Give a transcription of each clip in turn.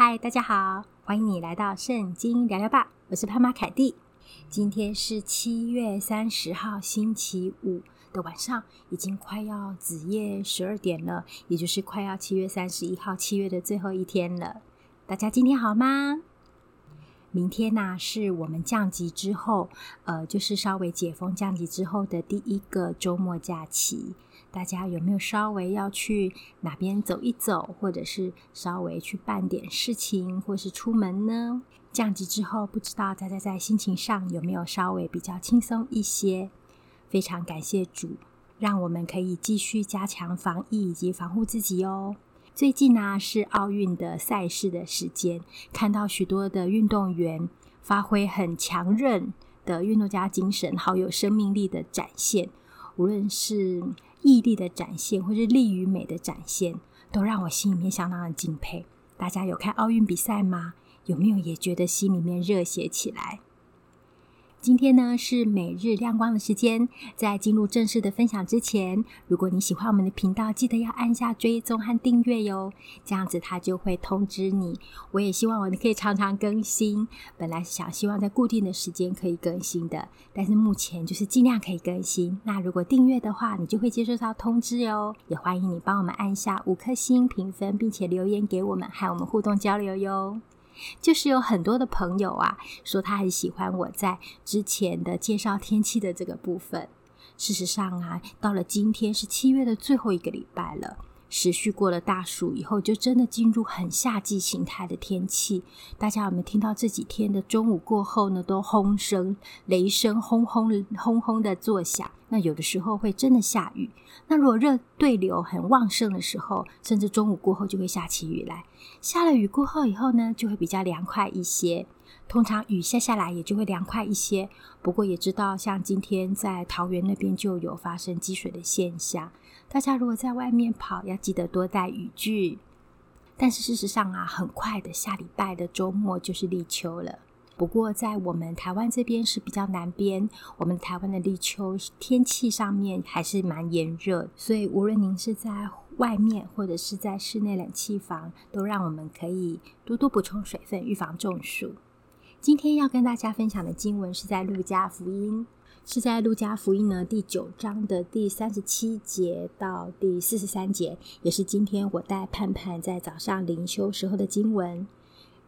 嗨，大家好，欢迎你来到圣经聊聊吧，我是潘妈凯蒂。今天是七月三十号星期五的晚上，已经快要子夜十二点了，也就是快要七月三十一号七月的最后一天了。大家今天好吗？明天呢、是我们降级之后，呃，就是稍微解封降级之后的第一个周末假期。大家有没有稍微要去哪边走一走，或者是稍微去办点事情，或是出门呢？降级之后，不知道大家在心情上有没有稍微比较轻松一些？非常感谢主，让我们可以继续加强防疫以及防护自己哦。最近呢、是奥运的赛事的时间，看到许多的运动员发挥很强韧的运动家精神，好有生命力的展现，无论是。毅力的展现，或是力与美的展现，都让我心里面相当的敬佩。大家有看奥运比赛吗？有没有也觉得心里面热血起来？今天呢，是每日亮光的时间，在进入正式的分享之前，如果你喜欢我们的频道，记得要按下追踪和订阅哟，这样子它就会通知你。我也希望我们可以常常更新，本来是想希望在固定的时间可以更新的，但是目前就是尽量可以更新。那如果订阅的话，你就会接收到通知哟。也欢迎你帮我们按下五颗星评分，并且留言给我们，和我们互动交流哟。就是有很多的朋友啊，说他很喜欢我在之前的介绍天气的这个部分。事实上啊，到了今天是七月的最后一个礼拜了。持续过了大暑以后，就真的进入很夏季形态的天气。大家有没有听到这几天的中午过后呢，都轰声、雷声轰轰轰轰的作响？那有的时候会真的下雨。那如果热对流很旺盛的时候，甚至中午过后就会下起雨来。下了雨过后以后呢，就会比较凉快一些。通常雨下下来也就会凉快一些。不过也知道，像今天在桃园那边就有发生积水的现象。大家如果在外面跑，要记得多带雨具。但是事实上啊，很快的下礼拜的周末就是立秋了。不过在我们台湾这边是比较南边，我们台湾的立秋天气上面还是蛮炎热，所以无论您是在外面或者是在室内冷气房，都让我们可以多多补充水分，预防中暑。今天要跟大家分享的经文是在路加福音。是在路加福音呢第九章的第三十七节到第四十三节，也是今天我带盼盼在早上灵修时候的经文。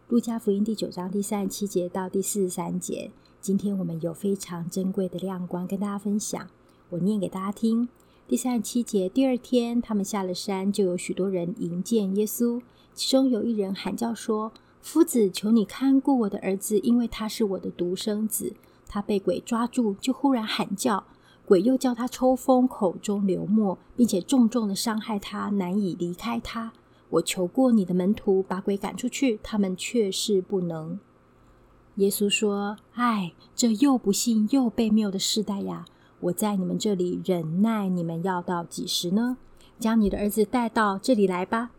路加福音第九章第三十七节到第四十三节，今天我们有非常珍贵的亮光跟大家分享。我念给大家听。第三十七节，第二天他们下了山，就有许多人迎见耶稣，其中有一人喊叫说：“夫子，求你看顾我的儿子，因为他是我的独生子。”他被鬼抓住，就忽然喊叫，鬼又叫他抽风，口中流沫，并且重重的伤害他，难以离开他。我求过你的门徒把鬼赶出去，他们却是不能。耶稣说：“唉，这又不信又悖谬的世代呀！我在你们这里忍耐你们要到几时呢？将你的儿子带到这里来吧。”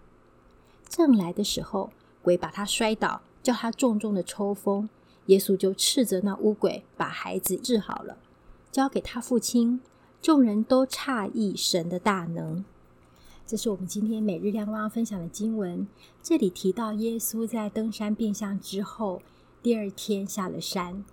正来的时候，鬼把他摔倒，叫他重重的抽风。耶稣就斥责那乌鬼，把孩子治好了，交给他父亲。众人都诧异神的大能。这是我们今天每日亮光分享的经文。这里提到耶稣在登山变相之后，第二天下了山，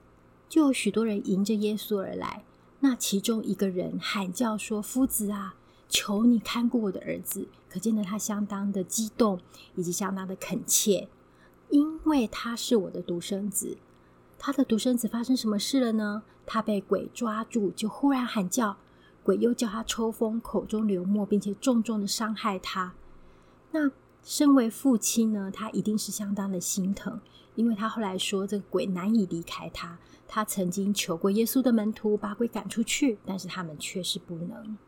就有许多人迎着耶稣而来。那其中一个人喊叫说：“夫子啊，求你看顾我的儿子。”可见得他相当的激动，以及相当的恳切，因为他是我的独生子。他的独生子发生什么事了呢？他被鬼抓住，就忽然喊叫，鬼又叫他抽风，口中流沫，并且重重的伤害他。那身为父亲呢，他一定是相当的心疼，因为他后来说这个鬼难以离开他。他曾经求过耶稣的门徒把鬼赶出去，但是他们却是不能。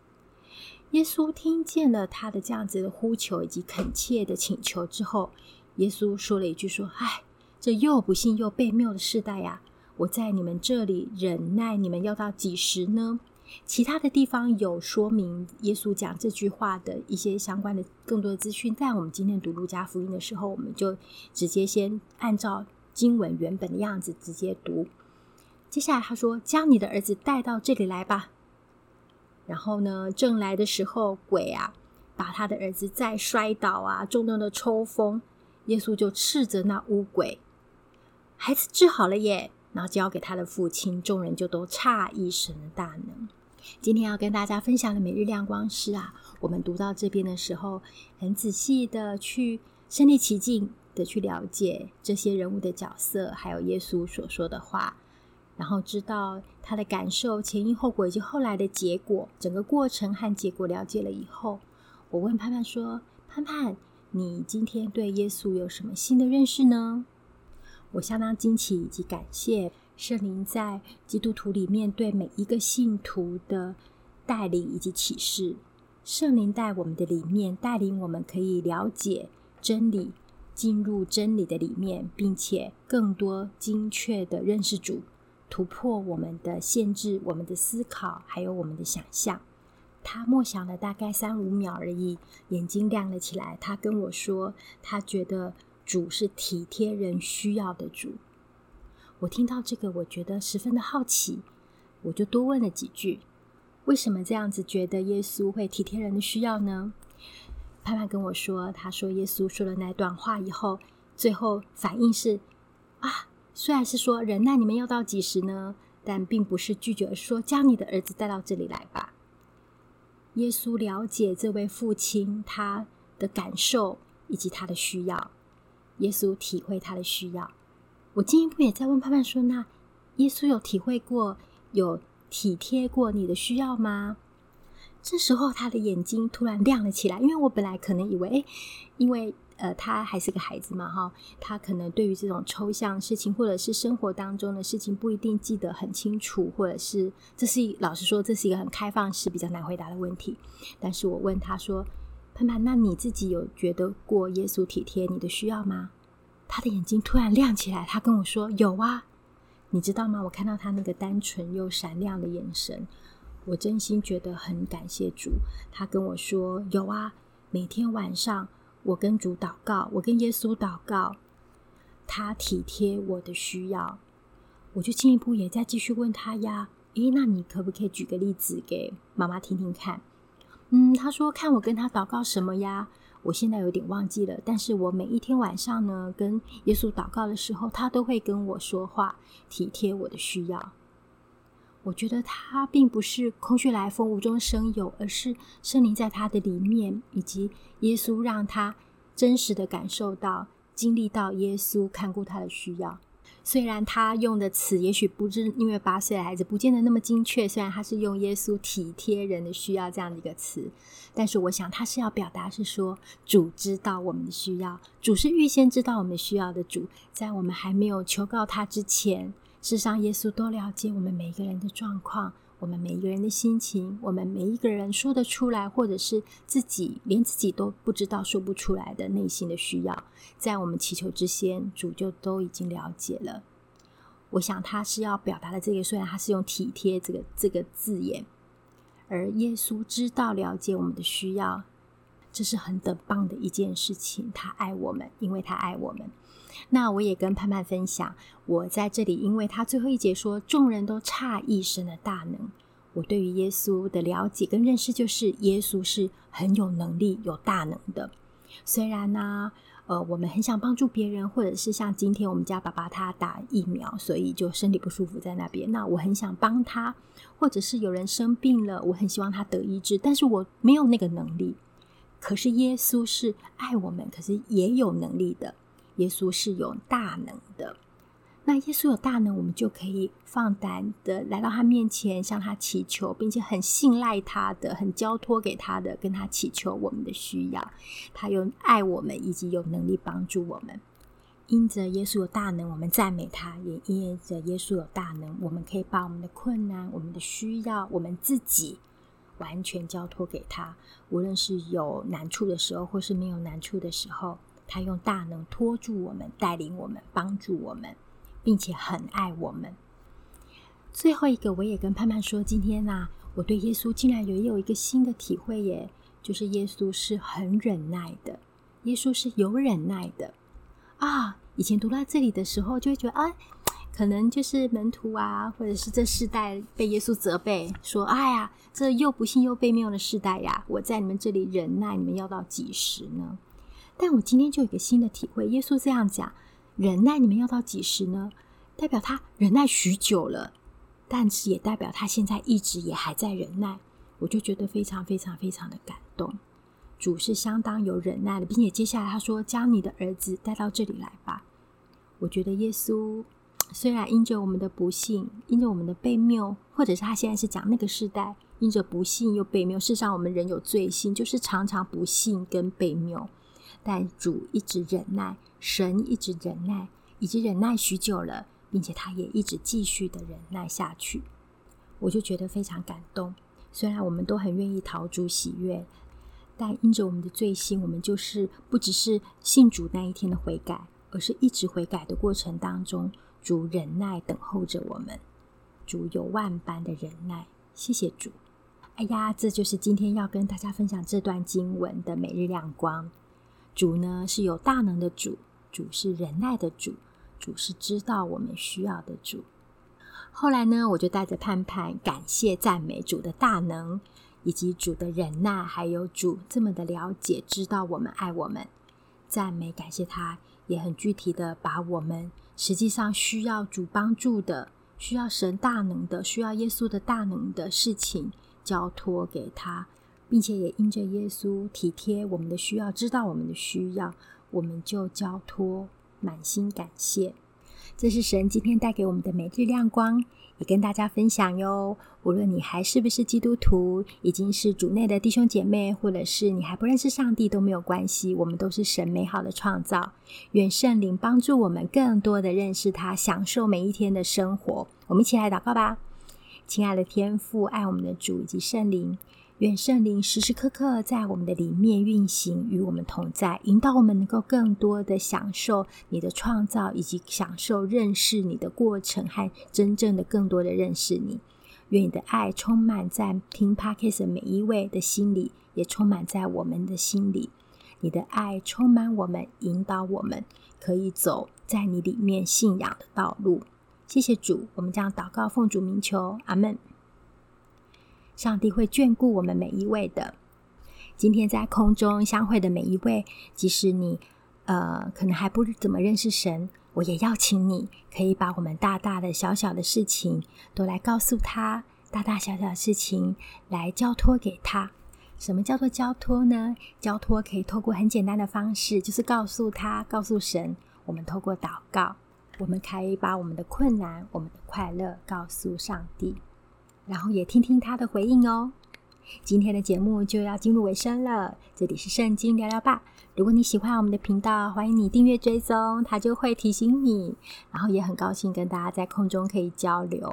耶稣听见了他的这样子的呼求以及恳切的请求之后，耶稣说了一句说：“唉。”这又不信又悖谬的世代呀！我在你们这里忍耐你们要到几时呢？其他的地方有说明耶稣讲这句话的一些相关的更多的资讯，在我们今天读路加福音的时候，我们就直接先按照经文原本的样子直接读。接下来他说：“将你的儿子带到这里来吧。”然后呢，正来的时候，鬼啊把他的儿子再摔倒啊，重重的抽风。耶稣就斥责那乌鬼，孩子治好了耶，然后交给他的父亲，众人就都诧异神大能。今天要跟大家分享的每日亮光是啊，我们读到这边的时候，很仔细的去身临其境的去了解这些人物的角色，还有耶稣所说的话，然后知道他的感受、前因后果以及后来的结果，整个过程和结果了解了以后，我问盼盼说：“盼盼。”你今天对耶稣有什么新的认识呢？我相当惊奇以及感谢圣灵在基督徒里面对每一个信徒的带领以及启示。圣灵在我们的里面带领我们，可以了解真理，进入真理的里面，并且更多精确的认识主，突破我们的限制、我们的思考，还有我们的想象。他默想了大概三五秒而已，眼睛亮了起来。他跟我说，他觉得主是体贴人需要的主。我听到这个，我觉得十分的好奇，我就多问了几句：为什么这样子觉得耶稣会体贴人的需要呢？盼盼跟我说，他说耶稣说了那段话以后，最后反应是：啊，虽然是说忍耐你们要到几时呢？但并不是拒绝，说将你的儿子带到这里来吧。耶稣了解这位父亲他的感受以及他的需要，耶稣体会他的需要。我进一步也在问盼盼说：“那耶稣有体会过、有体贴过你的需要吗？”这时候他的眼睛突然亮了起来，因为我本来可能以为，哎，因为。呃，他还是个孩子嘛，哈，他可能对于这种抽象事情，或者是生活当中的事情，不一定记得很清楚，或者是这是老实说，这是一个很开放式、比较难回答的问题。但是我问他说：“盼盼，那你自己有觉得过耶稣体贴你的需要吗？”他的眼睛突然亮起来，他跟我说：“有啊，你知道吗？我看到他那个单纯又闪亮的眼神，我真心觉得很感谢主。”他跟我说：“有啊，每天晚上。”我跟主祷告，我跟耶稣祷告，他体贴我的需要，我就进一步也在继续问他呀。诶，那你可不可以举个例子给妈妈听听看？嗯，他说看我跟他祷告什么呀？我现在有点忘记了，但是我每一天晚上呢，跟耶稣祷告的时候，他都会跟我说话，体贴我的需要。我觉得他并不是空穴来风、无中生有，而是圣灵在他的里面，以及耶稣让他真实的感受到、经历到耶稣看顾他的需要。虽然他用的词也许不是因为八岁的孩子不见得那么精确，虽然他是用耶稣体贴人的需要这样的一个词，但是我想他是要表达是说，主知道我们的需要，主是预先知道我们需要的主，在我们还没有求告他之前。事实上，耶稣多了解我们每一个人的状况，我们每一个人的心情，我们每一个人说得出来，或者是自己连自己都不知道说不出来的内心的需要，在我们祈求之前，主就都已经了解了。我想他是要表达的这个，虽然他是用体贴这个这个字眼，而耶稣知道了解我们的需要，这是很的棒的一件事情。他爱我们，因为他爱我们。那我也跟盼盼分享，我在这里，因为他最后一节说，众人都诧异神的大能。我对于耶稣的了解跟认识，就是耶稣是很有能力、有大能的。虽然呢，呃，我们很想帮助别人，或者是像今天我们家爸爸他打疫苗，所以就身体不舒服在那边。那我很想帮他，或者是有人生病了，我很希望他得医治，但是我没有那个能力。可是耶稣是爱我们，可是也有能力的。耶稣是有大能的，那耶稣有大能，我们就可以放胆的来到他面前，向他祈求，并且很信赖他的，很交托给他的，跟他祈求我们的需要。他有爱我们，以及有能力帮助我们。因着耶稣有大能，我们赞美他；也因着耶稣有大能，我们可以把我们的困难、我们的需要、我们自己完全交托给他。无论是有难处的时候，或是没有难处的时候。他用大能托住我们，带领我们，帮助我们，并且很爱我们。最后一个，我也跟盼盼说，今天啊，我对耶稣竟然也有一个新的体会耶，就是耶稣是很忍耐的，耶稣是有忍耐的啊。以前读到这里的时候，就会觉得啊，可能就是门徒啊，或者是这世代被耶稣责备说：“哎呀，这又不信又悖谬的世代呀，我在你们这里忍耐，你们要到几时呢？”但我今天就有个新的体会，耶稣这样讲：“忍耐，你们要到几时呢？”代表他忍耐许久了，但是也代表他现在一直也还在忍耐。我就觉得非常非常非常的感动。主是相当有忍耐的，并且接下来他说：“将你的儿子带到这里来吧。”我觉得耶稣虽然因着我们的不信，因着我们的悖谬，或者是他现在是讲那个时代，因着不信又悖谬。事实上，我们人有罪性，就是常常不信跟悖谬。但主一直忍耐，神一直忍耐，已经忍耐许久了，并且他也一直继续的忍耐下去，我就觉得非常感动。虽然我们都很愿意讨主喜悦，但因着我们的罪性，我们就是不只是信主那一天的悔改，而是一直悔改的过程当中，主忍耐等候着我们。主有万般的忍耐，谢谢主。哎呀，这就是今天要跟大家分享这段经文的每日亮光。主呢是有大能的主，主是忍耐的主，主是知道我们需要的主。后来呢，我就带着盼盼感谢赞美主的大能，以及主的忍耐，还有主这么的了解，知道我们爱我们，赞美感谢他，也很具体的把我们实际上需要主帮助的、需要神大能的、需要耶稣的大能的事情交托给他。并且也因着耶稣体贴我们的需要，知道我们的需要，我们就交托，满心感谢。这是神今天带给我们的每日亮光，也跟大家分享哟。无论你还是不是基督徒，已经是主内的弟兄姐妹，或者是你还不认识上帝都没有关系，我们都是神美好的创造。愿圣灵帮助我们更多的认识他，享受每一天的生活。我们一起来祷告吧，亲爱的天父，爱我们的主以及圣灵。愿圣灵时时刻刻在我们的里面运行，与我们同在，引导我们能够更多的享受你的创造，以及享受认识你的过程，和真正的更多的认识你。愿你的爱充满在听 Podcast 的每一位的心里，也充满在我们的心里。你的爱充满我们，引导我们可以走在你里面信仰的道路。谢谢主，我们将祷告奉主名求，阿门。上帝会眷顾我们每一位的。今天在空中相会的每一位，即使你呃可能还不怎么认识神，我也邀请你，可以把我们大大的、小小的事情都来告诉他，大大小小的事情来交托给他。什么叫做交托呢？交托可以透过很简单的方式，就是告诉他、告诉神。我们透过祷告，我们可以把我们的困难、我们的快乐告诉上帝。然后也听听他的回应哦。今天的节目就要进入尾声了，这里是圣经聊聊吧。如果你喜欢我们的频道，欢迎你订阅追踪，它就会提醒你。然后也很高兴跟大家在空中可以交流。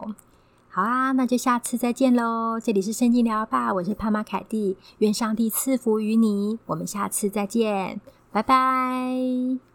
好啊，那就下次再见喽。这里是圣经聊聊吧，我是潘妈凯蒂，愿上帝赐福于你。我们下次再见，拜拜。